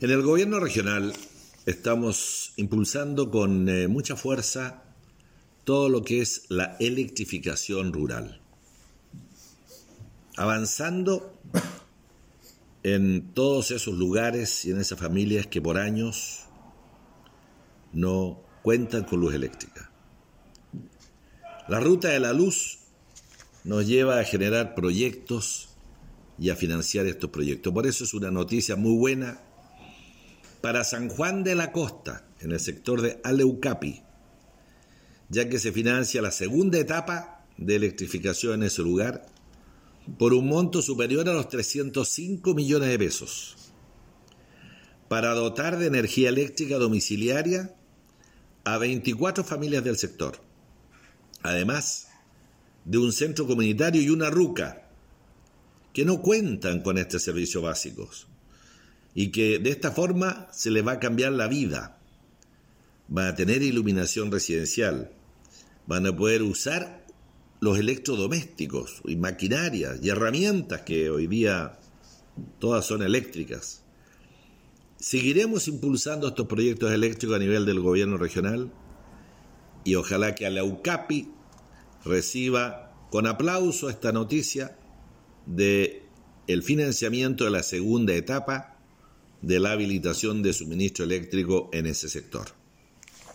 En el gobierno regional estamos impulsando con eh, mucha fuerza todo lo que es la electrificación rural. Avanzando en todos esos lugares y en esas familias que por años no cuentan con luz eléctrica. La ruta de la luz nos lleva a generar proyectos y a financiar estos proyectos. Por eso es una noticia muy buena para San Juan de la Costa, en el sector de Aleucapi, ya que se financia la segunda etapa de electrificación en ese lugar por un monto superior a los 305 millones de pesos, para dotar de energía eléctrica domiciliaria a 24 familias del sector, además de un centro comunitario y una ruca que no cuentan con este servicio básicos y que de esta forma se le va a cambiar la vida. Van a tener iluminación residencial, van a poder usar los electrodomésticos y maquinarias y herramientas que hoy día todas son eléctricas. Seguiremos impulsando estos proyectos eléctricos a nivel del gobierno regional y ojalá que a la UCAPI reciba con aplauso esta noticia de el financiamiento de la segunda etapa de la habilitación de suministro eléctrico en ese sector.